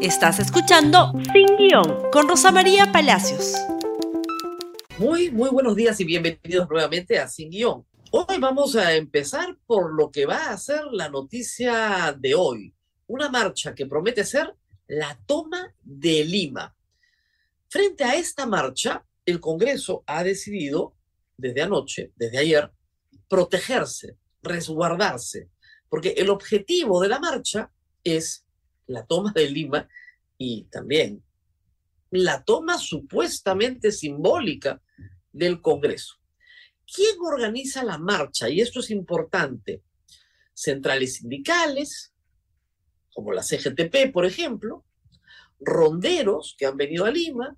Estás escuchando Sin Guión con Rosa María Palacios. Muy, muy buenos días y bienvenidos nuevamente a Sin Guión. Hoy vamos a empezar por lo que va a ser la noticia de hoy. Una marcha que promete ser la toma de Lima. Frente a esta marcha, el Congreso ha decidido desde anoche, desde ayer, protegerse, resguardarse, porque el objetivo de la marcha es la toma de Lima y también la toma supuestamente simbólica del Congreso. ¿Quién organiza la marcha? Y esto es importante. Centrales sindicales, como la CGTP, por ejemplo, ronderos que han venido a Lima,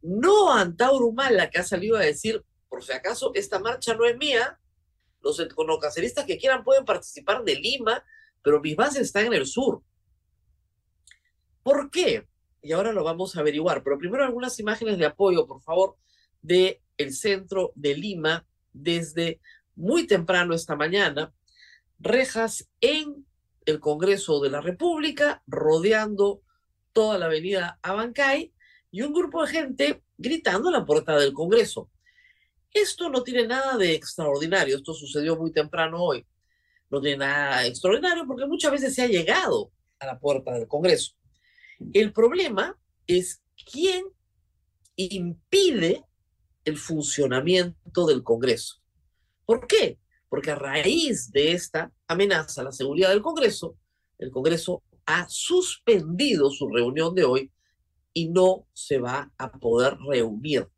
no Antauro Humala, que ha salido a decir, por si acaso, esta marcha no es mía, los econocaceristas que quieran pueden participar de Lima, pero mis bases están en el sur. ¿Por qué? Y ahora lo vamos a averiguar, pero primero algunas imágenes de apoyo, por favor, de el centro de Lima desde muy temprano esta mañana. Rejas en el Congreso de la República, rodeando toda la avenida Abancay, y un grupo de gente gritando a la puerta del Congreso. Esto no tiene nada de extraordinario, esto sucedió muy temprano hoy. No tiene nada extraordinario porque muchas veces se ha llegado a la puerta del Congreso. El problema es quién impide el funcionamiento del Congreso. ¿Por qué? Porque a raíz de esta amenaza a la seguridad del Congreso, el Congreso ha suspendido su reunión de hoy y no se va a poder reunir.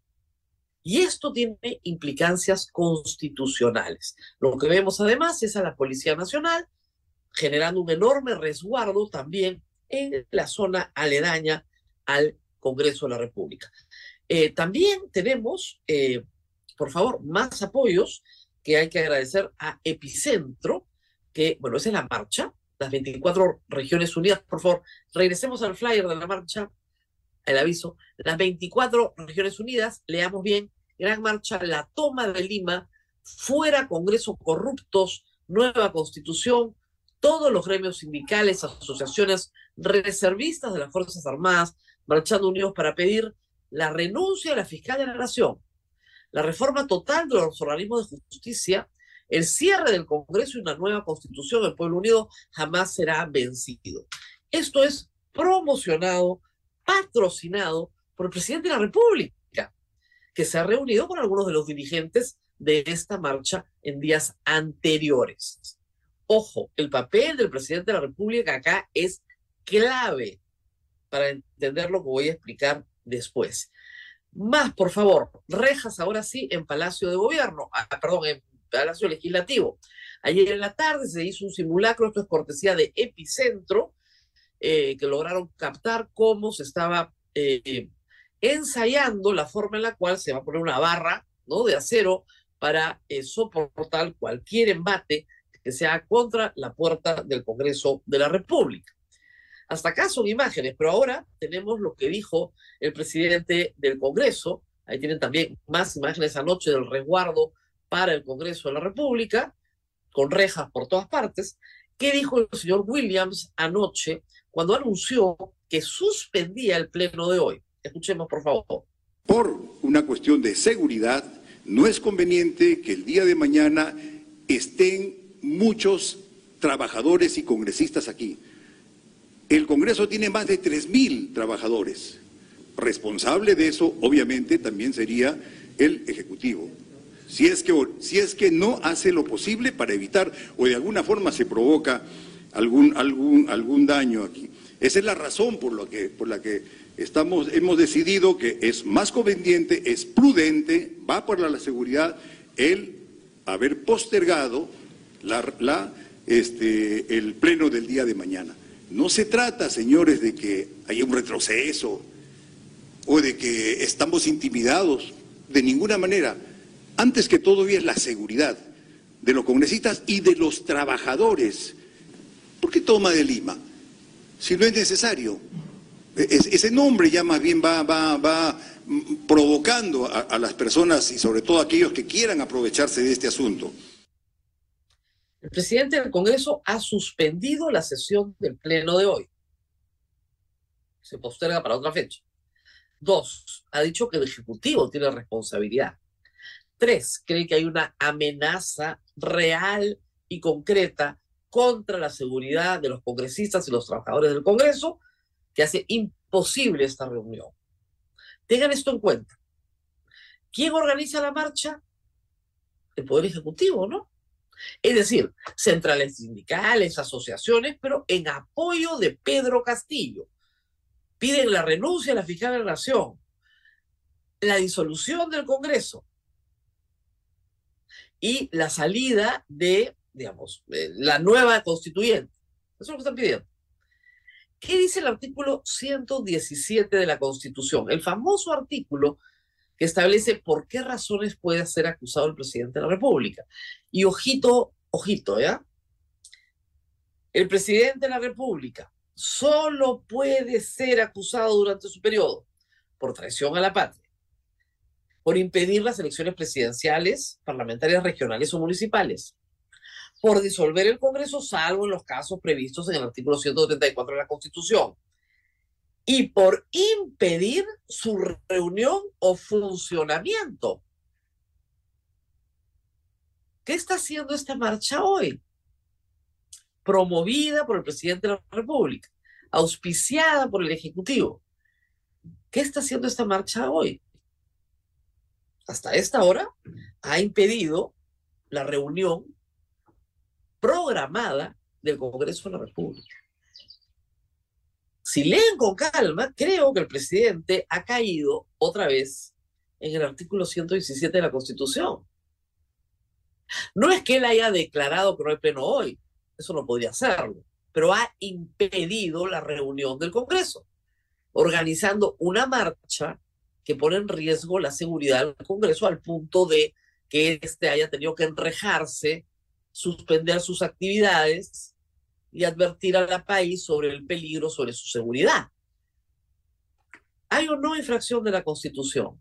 Y esto tiene implicancias constitucionales. Lo que vemos además es a la Policía Nacional generando un enorme resguardo también en la zona aledaña al Congreso de la República. Eh, también tenemos, eh, por favor, más apoyos que hay que agradecer a Epicentro, que, bueno, esa es la marcha, las 24 regiones unidas. Por favor, regresemos al flyer de la marcha, el aviso. Las 24 regiones unidas, leamos bien, gran marcha, la toma de Lima, fuera Congreso corruptos, nueva constitución, todos los gremios sindicales, asociaciones reservistas de las Fuerzas Armadas, marchando unidos para pedir la renuncia de la fiscal de la Nación, la reforma total de los organismos de justicia, el cierre del Congreso y una nueva constitución. El pueblo unido jamás será vencido. Esto es promocionado, patrocinado por el presidente de la República, que se ha reunido con algunos de los dirigentes de esta marcha en días anteriores. Ojo, el papel del presidente de la República acá es clave para entender lo que voy a explicar después. Más, por favor, rejas ahora sí en Palacio de Gobierno, ah, perdón, en Palacio Legislativo. Ayer en la tarde se hizo un simulacro, esto es cortesía de Epicentro, eh, que lograron captar cómo se estaba eh, ensayando la forma en la cual se va a poner una barra ¿no? de acero para eh, soportar cualquier embate que sea contra la puerta del Congreso de la República. Hasta acá son imágenes, pero ahora tenemos lo que dijo el presidente del Congreso. Ahí tienen también más imágenes anoche del resguardo para el Congreso de la República, con rejas por todas partes. ¿Qué dijo el señor Williams anoche cuando anunció que suspendía el pleno de hoy? Escuchemos, por favor. Por una cuestión de seguridad, no es conveniente que el día de mañana estén muchos trabajadores y congresistas aquí. El Congreso tiene más de 3.000 trabajadores. Responsable de eso, obviamente, también sería el Ejecutivo. Si es, que, si es que no hace lo posible para evitar o de alguna forma se provoca algún, algún, algún daño aquí. Esa es la razón por, lo que, por la que estamos, hemos decidido que es más conveniente, es prudente, va por la seguridad, el haber postergado la, este, el pleno del día de mañana. No se trata, señores, de que haya un retroceso o de que estamos intimidados, de ninguna manera. Antes que todo es la seguridad de los congresistas y de los trabajadores. ¿Por qué toma de Lima? Si no es necesario. E, ese nombre ya más bien va, va, va provocando a las personas y sobre todo a aquellos que quieran aprovecharse de este asunto. El presidente del Congreso ha suspendido la sesión del Pleno de hoy. se posterga para otra fecha. Dos, ha dicho que el Ejecutivo tiene responsabilidad. Tres, cree que hay una amenaza real y concreta contra la seguridad de los congresistas y los trabajadores del Congreso que hace imposible esta reunión. Tengan esto en cuenta. ¿Quién organiza la marcha? El Poder Ejecutivo, ¿no? Es decir, centrales sindicales, asociaciones, pero en apoyo de Pedro Castillo. Piden la renuncia a la fiscal de la Nación, la disolución del Congreso y la salida de, digamos, la nueva constituyente. Eso es lo que están pidiendo. ¿Qué dice el artículo 117 de la Constitución? El famoso artículo que establece por qué razones puede ser acusado el presidente de la República. Y ojito, ojito, ¿ya? El presidente de la República solo puede ser acusado durante su periodo por traición a la patria, por impedir las elecciones presidenciales, parlamentarias, regionales o municipales, por disolver el Congreso, salvo en los casos previstos en el artículo 134 de la Constitución, y por impedir su reunión o funcionamiento. ¿Qué está haciendo esta marcha hoy? Promovida por el presidente de la República, auspiciada por el Ejecutivo. ¿Qué está haciendo esta marcha hoy? Hasta esta hora ha impedido la reunión programada del Congreso de la República si leen con calma, creo que el presidente ha caído otra vez en el artículo 117 de la Constitución. No es que él haya declarado que no hay pleno hoy, eso no podría hacerlo, pero ha impedido la reunión del Congreso, organizando una marcha que pone en riesgo la seguridad del Congreso al punto de que éste haya tenido que enrejarse, suspender sus actividades y advertir al país sobre el peligro, sobre su seguridad. ¿Hay o no infracción de la Constitución?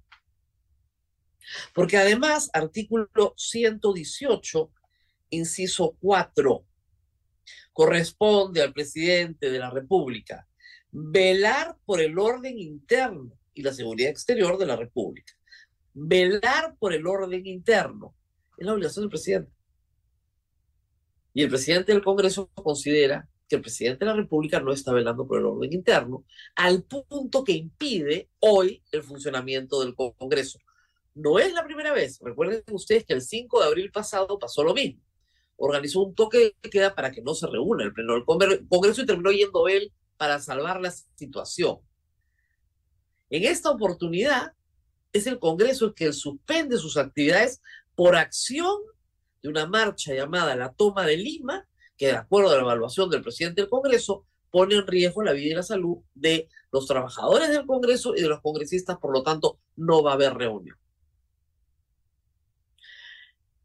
Porque además, artículo 118, inciso 4, corresponde al presidente de la República velar por el orden interno y la seguridad exterior de la República. Velar por el orden interno es la obligación del presidente. Y el presidente del Congreso considera que el presidente de la República no está velando por el orden interno, al punto que impide hoy el funcionamiento del Congreso. No es la primera vez. Recuerden ustedes que el 5 de abril pasado pasó lo mismo. Organizó un toque de queda para que no se reúna el pleno del Congreso y terminó yendo él para salvar la situación. En esta oportunidad es el Congreso el que suspende sus actividades por acción de una marcha llamada la toma de Lima, que de acuerdo a la evaluación del presidente del Congreso, pone en riesgo la vida y la salud de los trabajadores del Congreso y de los congresistas, por lo tanto, no va a haber reunión.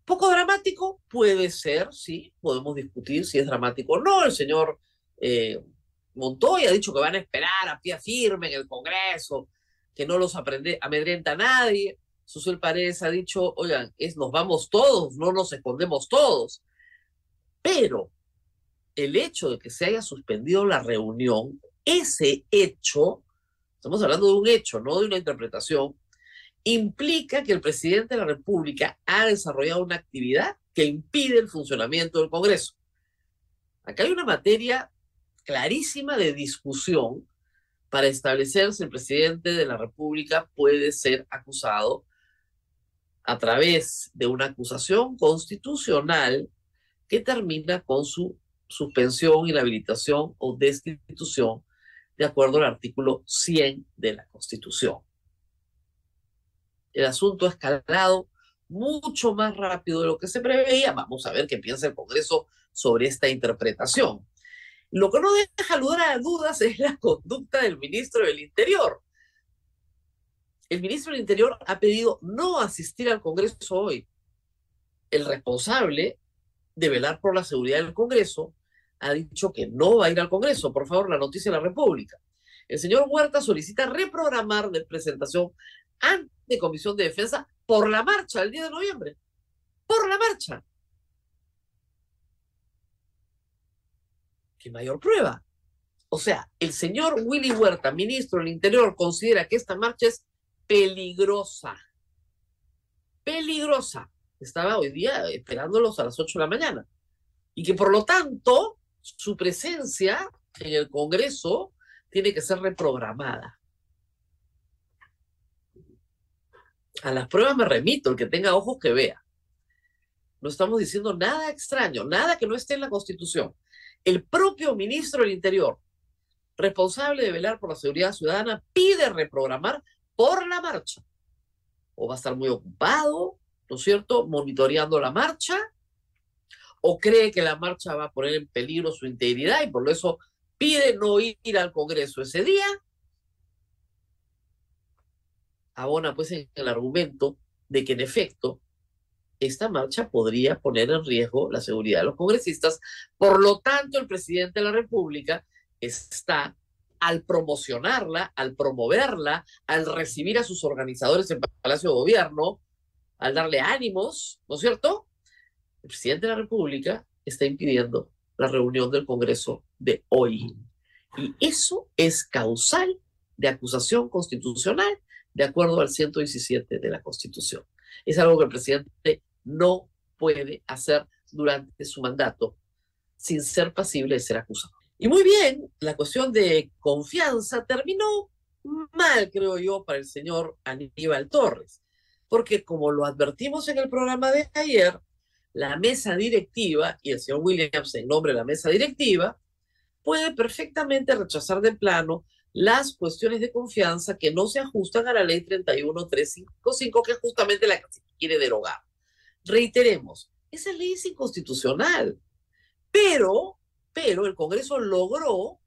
Poco dramático puede ser, sí, podemos discutir si es dramático o no. El señor eh, Montoya ha dicho que van a esperar a pie firme en el Congreso, que no los aprende, amedrenta a nadie. Susel Paredes ha dicho, oigan, es, nos vamos todos, no nos escondemos todos. Pero el hecho de que se haya suspendido la reunión, ese hecho, estamos hablando de un hecho, no de una interpretación, implica que el presidente de la República ha desarrollado una actividad que impide el funcionamiento del Congreso. Acá hay una materia clarísima de discusión para establecer si el presidente de la República puede ser acusado a través de una acusación constitucional que termina con su suspensión, inhabilitación o destitución de acuerdo al artículo 100 de la Constitución. El asunto ha escalado mucho más rápido de lo que se preveía. Vamos a ver qué piensa el Congreso sobre esta interpretación. Lo que no deja lugar a dudas es la conducta del ministro del Interior, el ministro del Interior ha pedido no asistir al Congreso hoy. El responsable de velar por la seguridad del Congreso ha dicho que no va a ir al Congreso. Por favor, la noticia de la República. El señor Huerta solicita reprogramar de presentación ante Comisión de Defensa por la marcha el día de noviembre. Por la marcha. ¿Qué mayor prueba? O sea, el señor Willy Huerta, ministro del Interior, considera que esta marcha es peligrosa. Peligrosa. Estaba hoy día esperándolos a las 8 de la mañana. Y que por lo tanto su presencia en el Congreso tiene que ser reprogramada. A las pruebas me remito, el que tenga ojos que vea. No estamos diciendo nada extraño, nada que no esté en la Constitución. El propio ministro del Interior, responsable de velar por la seguridad ciudadana, pide reprogramar por la marcha. O va a estar muy ocupado, ¿no es cierto?, monitoreando la marcha, o cree que la marcha va a poner en peligro su integridad y por eso pide no ir al Congreso ese día. Abona pues en el argumento de que en efecto esta marcha podría poner en riesgo la seguridad de los congresistas. Por lo tanto, el presidente de la República está al promocionarla, al promoverla, al recibir a sus organizadores en Palacio de Gobierno, al darle ánimos, ¿no es cierto? El presidente de la República está impidiendo la reunión del Congreso de hoy. Y eso es causal de acusación constitucional de acuerdo al 117 de la Constitución. Es algo que el presidente no puede hacer durante su mandato sin ser pasible de ser acusado. Y muy bien, la cuestión de confianza terminó mal, creo yo, para el señor Aníbal Torres, porque como lo advertimos en el programa de ayer, la mesa directiva, y el señor Williams en nombre de la mesa directiva, puede perfectamente rechazar de plano las cuestiones de confianza que no se ajustan a la ley 31355, que es justamente la que se quiere derogar. Reiteremos, esa ley es inconstitucional, pero, pero el Congreso logró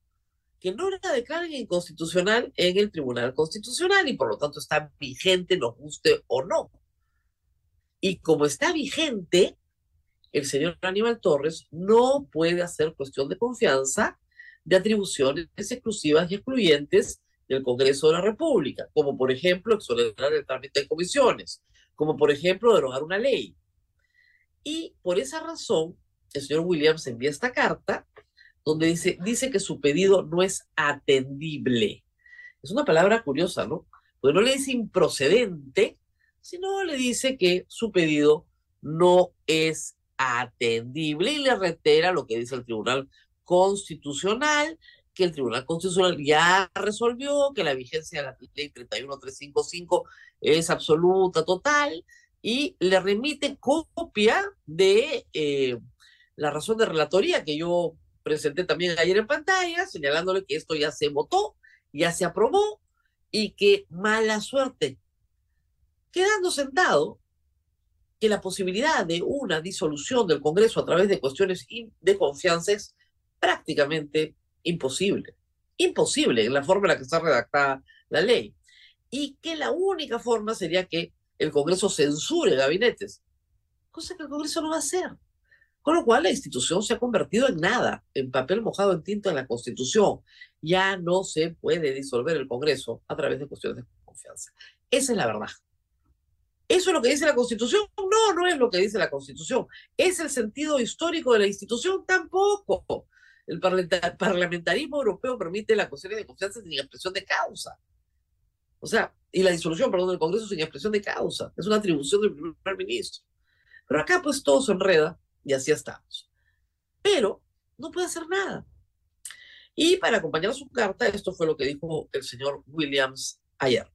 que no la declaren inconstitucional en el Tribunal Constitucional y por lo tanto está vigente, nos guste o no. Y como está vigente, el señor Aníbal Torres no puede hacer cuestión de confianza de atribuciones exclusivas y excluyentes del Congreso de la República, como por ejemplo exonerar el trámite de comisiones, como por ejemplo derogar una ley, y por esa razón, el señor Williams envía esta carta donde dice, dice que su pedido no es atendible. Es una palabra curiosa, ¿no? Porque no le dice improcedente, sino le dice que su pedido no es atendible y le reitera lo que dice el Tribunal Constitucional, que el Tribunal Constitucional ya resolvió que la vigencia de la ley 31355 es absoluta, total, y le remite copia de eh, la razón de relatoría que yo presenté también ayer en pantalla, señalándole que esto ya se votó, ya se aprobó y que mala suerte. Quedando sentado que la posibilidad de una disolución del Congreso a través de cuestiones de confianza es prácticamente imposible. Imposible en la forma en la que está redactada la ley. Y que la única forma sería que el Congreso censure gabinetes, cosa que el Congreso no va a hacer. Con lo cual la institución se ha convertido en nada, en papel mojado en tinta en la Constitución. Ya no se puede disolver el Congreso a través de cuestiones de confianza. Esa es la verdad. ¿Eso es lo que dice la Constitución? No, no es lo que dice la Constitución. ¿Es el sentido histórico de la institución? Tampoco. El parlamentarismo europeo permite la cuestión de confianza sin expresión de causa. O sea, y la disolución, perdón, del Congreso sin expresión de causa. Es una atribución del primer ministro. Pero acá pues todo se enreda y así estamos. Pero no puede hacer nada. Y para acompañar su carta, esto fue lo que dijo el señor Williams ayer.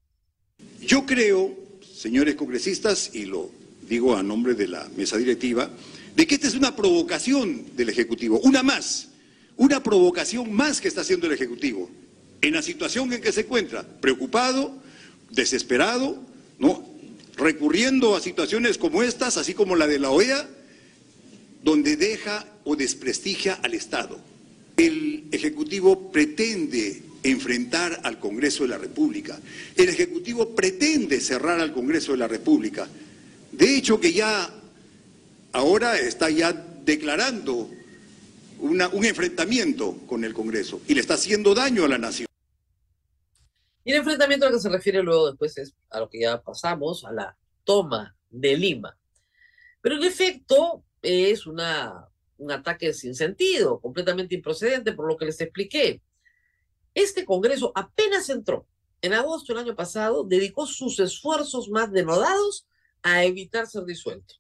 Yo creo, señores congresistas, y lo digo a nombre de la mesa directiva, de que esta es una provocación del Ejecutivo, una más, una provocación más que está haciendo el Ejecutivo en la situación en que se encuentra, preocupado, desesperado, ¿no? recurriendo a situaciones como estas, así como la de la OEA, donde deja o desprestigia al Estado. El Ejecutivo pretende enfrentar al Congreso de la República. El Ejecutivo pretende cerrar al Congreso de la República. De hecho, que ya ahora está ya declarando un enfrentamiento con el Congreso y le está haciendo daño a la nación. Y el enfrentamiento al que se refiere luego después es a lo que ya pasamos, a la toma de Lima. Pero en efecto es una, un ataque sin sentido, completamente improcedente por lo que les expliqué. Este Congreso apenas entró en agosto del año pasado, dedicó sus esfuerzos más denodados a evitar ser disuelto.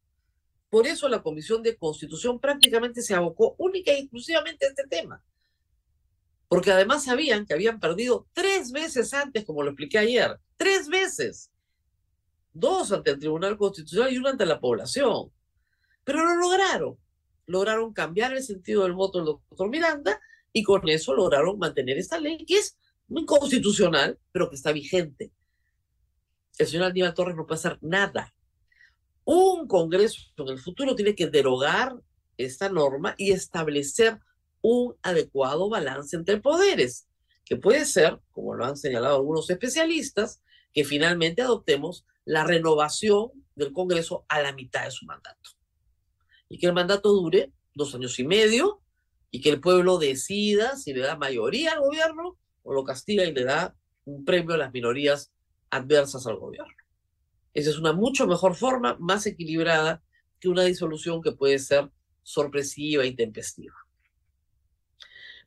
Por eso la Comisión de Constitución prácticamente se abocó única y exclusivamente a este tema. Porque además sabían que habían perdido tres veces antes, como lo expliqué ayer, tres veces. Dos ante el Tribunal Constitucional y una ante la población. Pero lo lograron. Lograron cambiar el sentido del voto del doctor Miranda y con eso lograron mantener esta ley que es inconstitucional, pero que está vigente. El señor Aníbal Torres no puede hacer nada un Congreso en el futuro tiene que derogar esta norma y establecer un adecuado balance entre poderes, que puede ser, como lo han señalado algunos especialistas, que finalmente adoptemos la renovación del Congreso a la mitad de su mandato. Y que el mandato dure dos años y medio y que el pueblo decida si le da mayoría al gobierno o lo castiga y le da un premio a las minorías adversas al gobierno. Esa es una mucho mejor forma, más equilibrada que una disolución que puede ser sorpresiva e intempestiva.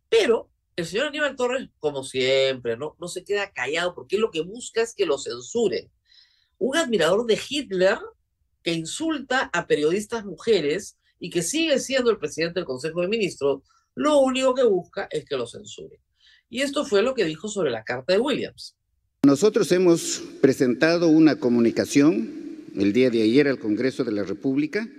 Pero el señor Aníbal Torres, como siempre, ¿no? no se queda callado porque lo que busca es que lo censuren. Un admirador de Hitler que insulta a periodistas mujeres y que sigue siendo el presidente del Consejo de Ministros, lo único que busca es que lo censuren. Y esto fue lo que dijo sobre la carta de Williams. Nosotros hemos presentado una comunicación el día de ayer al Congreso de la República,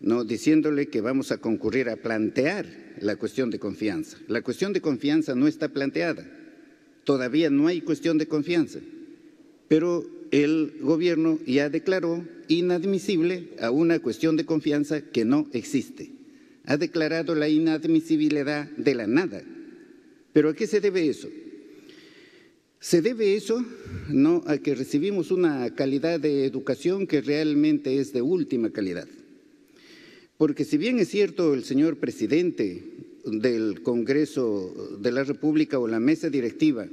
¿no? diciéndole que vamos a concurrir a plantear la cuestión de confianza. La cuestión de confianza no está planteada, todavía no hay cuestión de confianza, pero el gobierno ya declaró inadmisible a una cuestión de confianza que no existe. Ha declarado la inadmisibilidad de la nada. ¿Pero a qué se debe eso? ¿Se debe eso no a que recibimos una calidad de educación que realmente es de última calidad? Porque si bien es cierto el señor presidente del Congreso de la República o la mesa directiva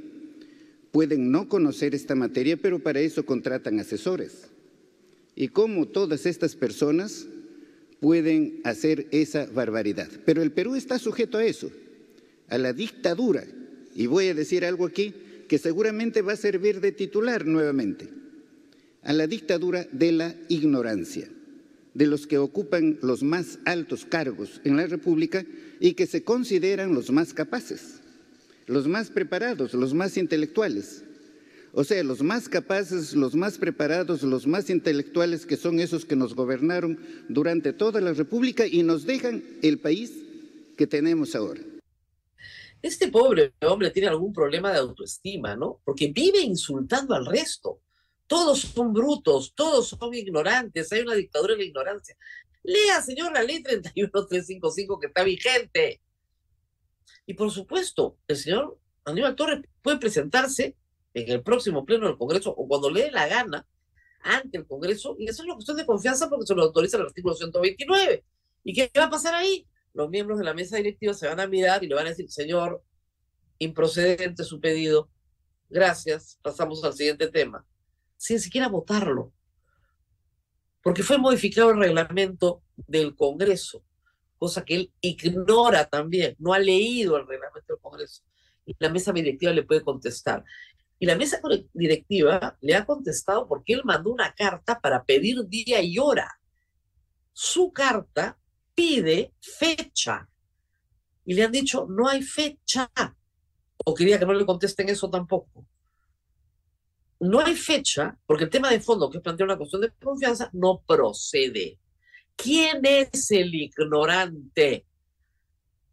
pueden no conocer esta materia, pero para eso contratan asesores. Y cómo todas estas personas pueden hacer esa barbaridad. Pero el Perú está sujeto a eso, a la dictadura. Y voy a decir algo aquí que seguramente va a servir de titular nuevamente, a la dictadura de la ignorancia, de los que ocupan los más altos cargos en la República y que se consideran los más capaces, los más preparados, los más intelectuales. O sea, los más capaces, los más preparados, los más intelectuales que son esos que nos gobernaron durante toda la República y nos dejan el país que tenemos ahora este pobre hombre tiene algún problema de autoestima, ¿no? Porque vive insultando al resto. Todos son brutos, todos son ignorantes, hay una dictadura de la ignorancia. Lea, señor, la ley 31355 que está vigente. Y por supuesto, el señor Aníbal Torres puede presentarse en el próximo pleno del Congreso o cuando le dé la gana ante el Congreso, y eso es una cuestión de confianza porque se lo autoriza el artículo 129. ¿Y qué va a pasar ahí? los miembros de la mesa directiva se van a mirar y le van a decir, señor, improcedente su pedido, gracias, pasamos al siguiente tema, sin siquiera votarlo, porque fue modificado el reglamento del Congreso, cosa que él ignora también, no ha leído el reglamento del Congreso, y la mesa directiva le puede contestar. Y la mesa directiva le ha contestado porque él mandó una carta para pedir día y hora. Su carta pide fecha. Y le han dicho, no hay fecha. O quería que no le contesten eso tampoco. No hay fecha, porque el tema de fondo, que es plantear una cuestión de confianza, no procede. ¿Quién es el ignorante?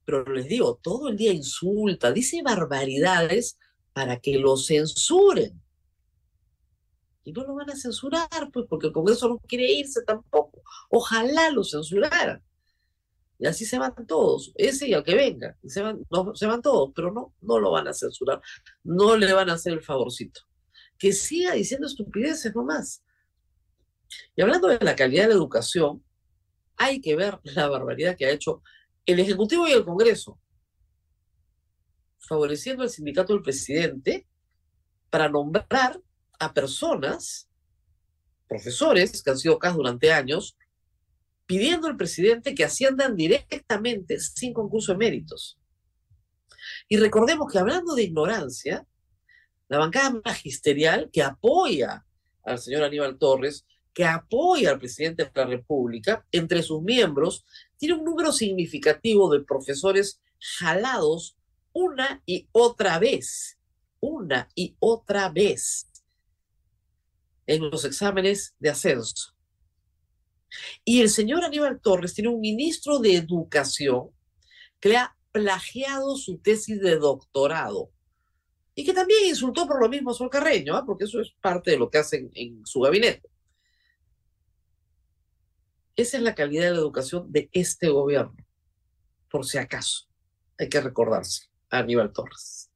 Pero les digo, todo el día insulta, dice barbaridades para que lo censuren. Y no lo van a censurar, pues, porque el Congreso no quiere irse tampoco. Ojalá lo censuraran. Y así se van todos, ese y el que venga, se van, se van todos, pero no, no lo van a censurar, no le van a hacer el favorcito. Que siga diciendo estupideces nomás. Y hablando de la calidad de la educación, hay que ver la barbaridad que ha hecho el Ejecutivo y el Congreso, favoreciendo al sindicato del presidente para nombrar a personas, profesores que han sido acá durante años, pidiendo al presidente que asciendan directamente sin concurso de méritos. Y recordemos que hablando de ignorancia, la bancada magisterial que apoya al señor Aníbal Torres, que apoya al presidente de la República, entre sus miembros, tiene un número significativo de profesores jalados una y otra vez, una y otra vez en los exámenes de ascenso. Y el señor Aníbal Torres tiene un ministro de Educación que ha plagiado su tesis de doctorado y que también insultó por lo mismo a Sol Carreño, ¿ah? porque eso es parte de lo que hacen en su gabinete. Esa es la calidad de la educación de este gobierno, por si acaso. Hay que recordarse a Aníbal Torres.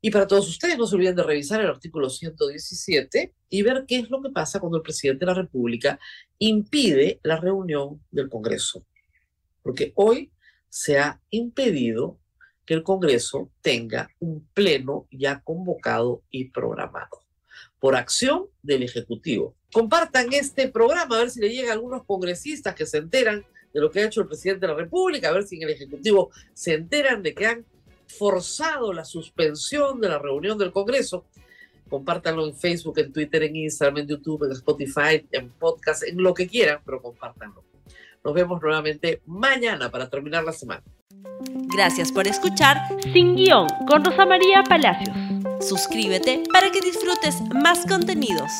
Y para todos ustedes, no se olviden de revisar el artículo 117 y ver qué es lo que pasa cuando el presidente de la República impide la reunión del Congreso. Porque hoy se ha impedido que el Congreso tenga un pleno ya convocado y programado por acción del Ejecutivo. Compartan este programa a ver si le llega a algunos congresistas que se enteran de lo que ha hecho el presidente de la República, a ver si en el Ejecutivo se enteran de que han forzado la suspensión de la reunión del Congreso. Compártanlo en Facebook, en Twitter, en Instagram, en YouTube, en Spotify, en podcast, en lo que quieran, pero compártanlo. Nos vemos nuevamente mañana para terminar la semana. Gracias por escuchar Sin Guión con Rosa María Palacios. Suscríbete para que disfrutes más contenidos.